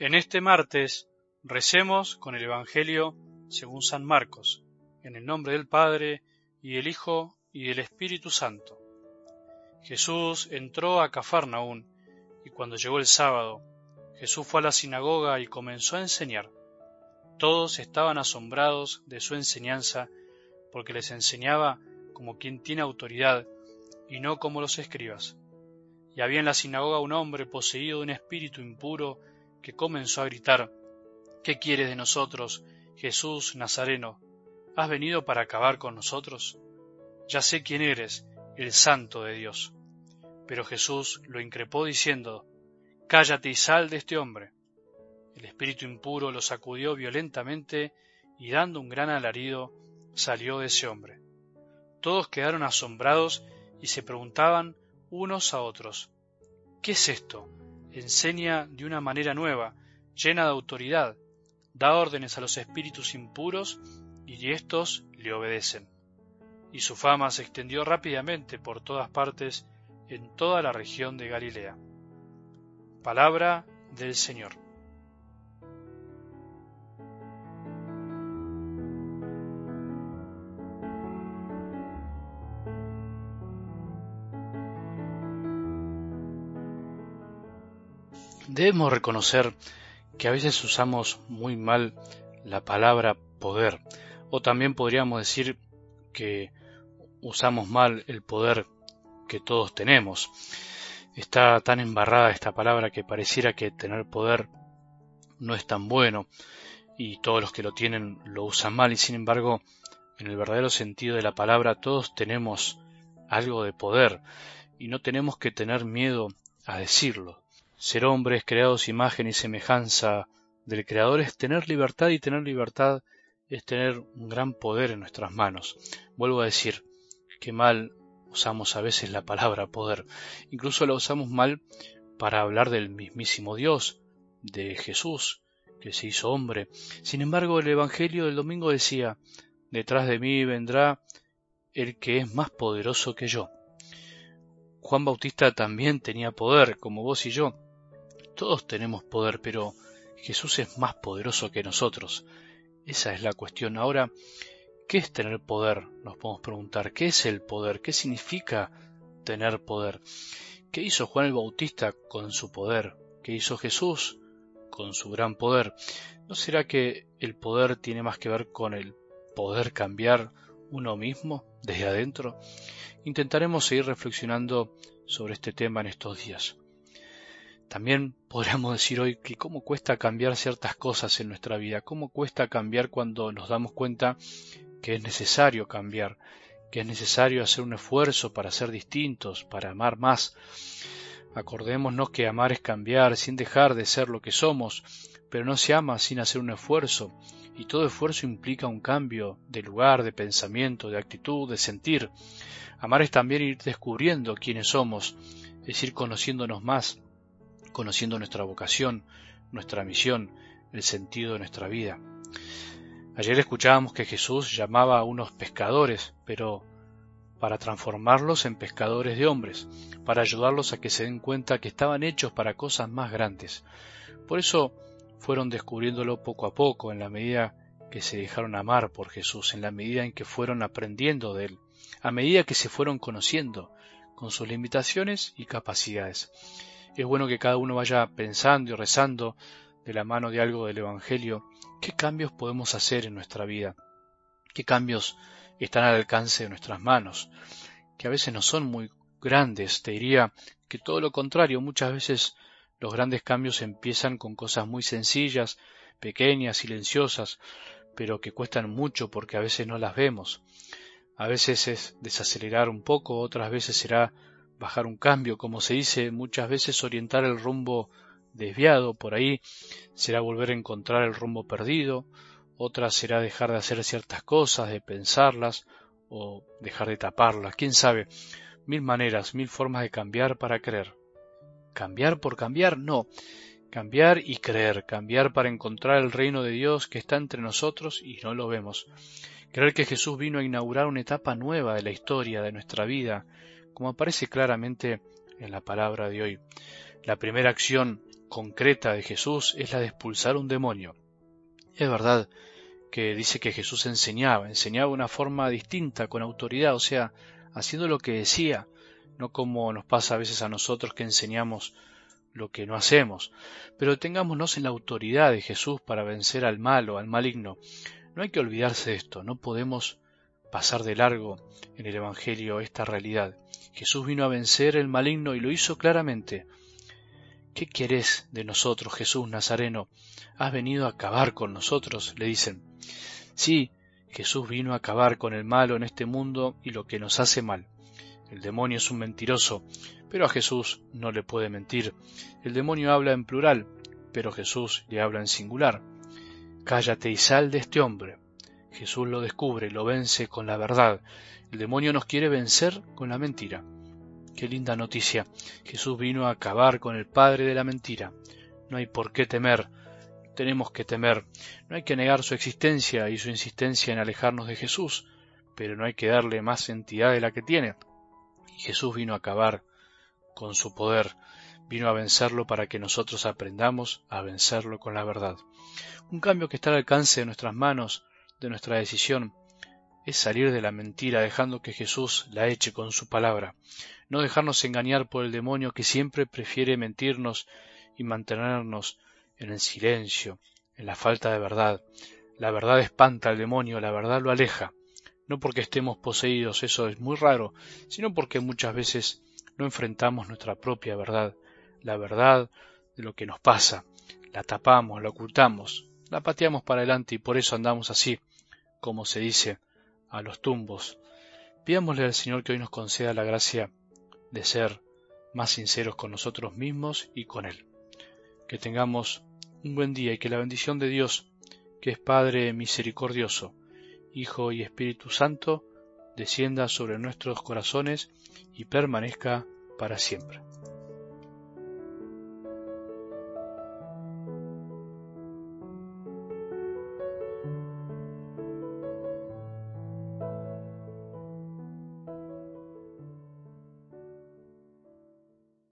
En este martes recemos con el Evangelio según San Marcos, en el nombre del Padre, y del Hijo, y del Espíritu Santo. Jesús entró a Cafarnaún, y cuando llegó el sábado, Jesús fue a la sinagoga y comenzó a enseñar. Todos estaban asombrados de su enseñanza, porque les enseñaba como quien tiene autoridad, y no como los escribas. Y había en la sinagoga un hombre poseído de un espíritu impuro, que comenzó a gritar, ¿Qué quieres de nosotros, Jesús Nazareno? ¿Has venido para acabar con nosotros? Ya sé quién eres, el santo de Dios. Pero Jesús lo increpó diciendo, Cállate y sal de este hombre. El espíritu impuro lo sacudió violentamente y dando un gran alarido salió de ese hombre. Todos quedaron asombrados y se preguntaban unos a otros, ¿qué es esto? Enseña de una manera nueva, llena de autoridad, da órdenes a los espíritus impuros y éstos le obedecen. Y su fama se extendió rápidamente por todas partes en toda la región de Galilea. Palabra del Señor. Debemos reconocer que a veces usamos muy mal la palabra poder, o también podríamos decir que usamos mal el poder que todos tenemos. Está tan embarrada esta palabra que pareciera que tener poder no es tan bueno y todos los que lo tienen lo usan mal y sin embargo en el verdadero sentido de la palabra todos tenemos algo de poder y no tenemos que tener miedo a decirlo. Ser hombres creados imagen y semejanza del Creador es tener libertad y tener libertad es tener un gran poder en nuestras manos. Vuelvo a decir, que mal usamos a veces la palabra poder. Incluso la usamos mal para hablar del mismísimo Dios, de Jesús, que se hizo hombre. Sin embargo, el Evangelio del domingo decía, detrás de mí vendrá el que es más poderoso que yo. Juan Bautista también tenía poder, como vos y yo, todos tenemos poder, pero Jesús es más poderoso que nosotros. Esa es la cuestión. Ahora, ¿qué es tener poder? Nos podemos preguntar, ¿qué es el poder? ¿Qué significa tener poder? ¿Qué hizo Juan el Bautista con su poder? ¿Qué hizo Jesús con su gran poder? ¿No será que el poder tiene más que ver con el poder cambiar uno mismo desde adentro? Intentaremos seguir reflexionando sobre este tema en estos días. También podríamos decir hoy que cómo cuesta cambiar ciertas cosas en nuestra vida, cómo cuesta cambiar cuando nos damos cuenta que es necesario cambiar, que es necesario hacer un esfuerzo para ser distintos, para amar más. Acordémonos que amar es cambiar sin dejar de ser lo que somos, pero no se ama sin hacer un esfuerzo, y todo esfuerzo implica un cambio de lugar, de pensamiento, de actitud, de sentir. Amar es también ir descubriendo quiénes somos, es ir conociéndonos más, conociendo nuestra vocación, nuestra misión, el sentido de nuestra vida. Ayer escuchábamos que Jesús llamaba a unos pescadores, pero para transformarlos en pescadores de hombres, para ayudarlos a que se den cuenta que estaban hechos para cosas más grandes. Por eso fueron descubriéndolo poco a poco, en la medida que se dejaron amar por Jesús, en la medida en que fueron aprendiendo de Él, a medida que se fueron conociendo, con sus limitaciones y capacidades es bueno que cada uno vaya pensando y rezando de la mano de algo del Evangelio, qué cambios podemos hacer en nuestra vida, qué cambios están al alcance de nuestras manos, que a veces no son muy grandes, te diría que todo lo contrario, muchas veces los grandes cambios empiezan con cosas muy sencillas, pequeñas, silenciosas, pero que cuestan mucho porque a veces no las vemos. A veces es desacelerar un poco, otras veces será bajar un cambio, como se dice muchas veces, orientar el rumbo desviado, por ahí será volver a encontrar el rumbo perdido, otra será dejar de hacer ciertas cosas, de pensarlas o dejar de taparlas, quién sabe, mil maneras, mil formas de cambiar para creer. ¿Cambiar por cambiar? No. Cambiar y creer, cambiar para encontrar el reino de Dios que está entre nosotros y no lo vemos. Creer que Jesús vino a inaugurar una etapa nueva de la historia, de nuestra vida, como aparece claramente en la palabra de hoy. La primera acción concreta de Jesús es la de expulsar un demonio. Es verdad que dice que Jesús enseñaba, enseñaba de una forma distinta, con autoridad, o sea, haciendo lo que decía, no como nos pasa a veces a nosotros que enseñamos lo que no hacemos. Pero tengámonos en la autoridad de Jesús para vencer al malo, al maligno. No hay que olvidarse de esto, no podemos pasar de largo en el Evangelio esta realidad. Jesús vino a vencer el maligno y lo hizo claramente. ¿Qué querés de nosotros, Jesús Nazareno? Has venido a acabar con nosotros, le dicen. Sí, Jesús vino a acabar con el malo en este mundo y lo que nos hace mal. El demonio es un mentiroso, pero a Jesús no le puede mentir. El demonio habla en plural, pero Jesús le habla en singular. Cállate y sal de este hombre. Jesús lo descubre, lo vence con la verdad. El demonio nos quiere vencer con la mentira. Qué linda noticia. Jesús vino a acabar con el padre de la mentira. No hay por qué temer. Tenemos que temer. No hay que negar su existencia y su insistencia en alejarnos de Jesús, pero no hay que darle más entidad de la que tiene. Jesús vino a acabar con su poder, vino a vencerlo para que nosotros aprendamos a vencerlo con la verdad. Un cambio que está al alcance de nuestras manos, de nuestra decisión, es salir de la mentira dejando que Jesús la eche con su palabra, no dejarnos engañar por el demonio que siempre prefiere mentirnos y mantenernos en el silencio, en la falta de verdad. La verdad espanta al demonio, la verdad lo aleja, no porque estemos poseídos, eso es muy raro, sino porque muchas veces no enfrentamos nuestra propia verdad, la verdad de lo que nos pasa, la tapamos, la ocultamos, la pateamos para adelante y por eso andamos así, como se dice, a los tumbos. Pidámosle al Señor que hoy nos conceda la gracia de ser más sinceros con nosotros mismos y con Él. Que tengamos un buen día y que la bendición de Dios, que es Padre misericordioso, Hijo y Espíritu Santo, descienda sobre nuestros corazones y permanezca para siempre.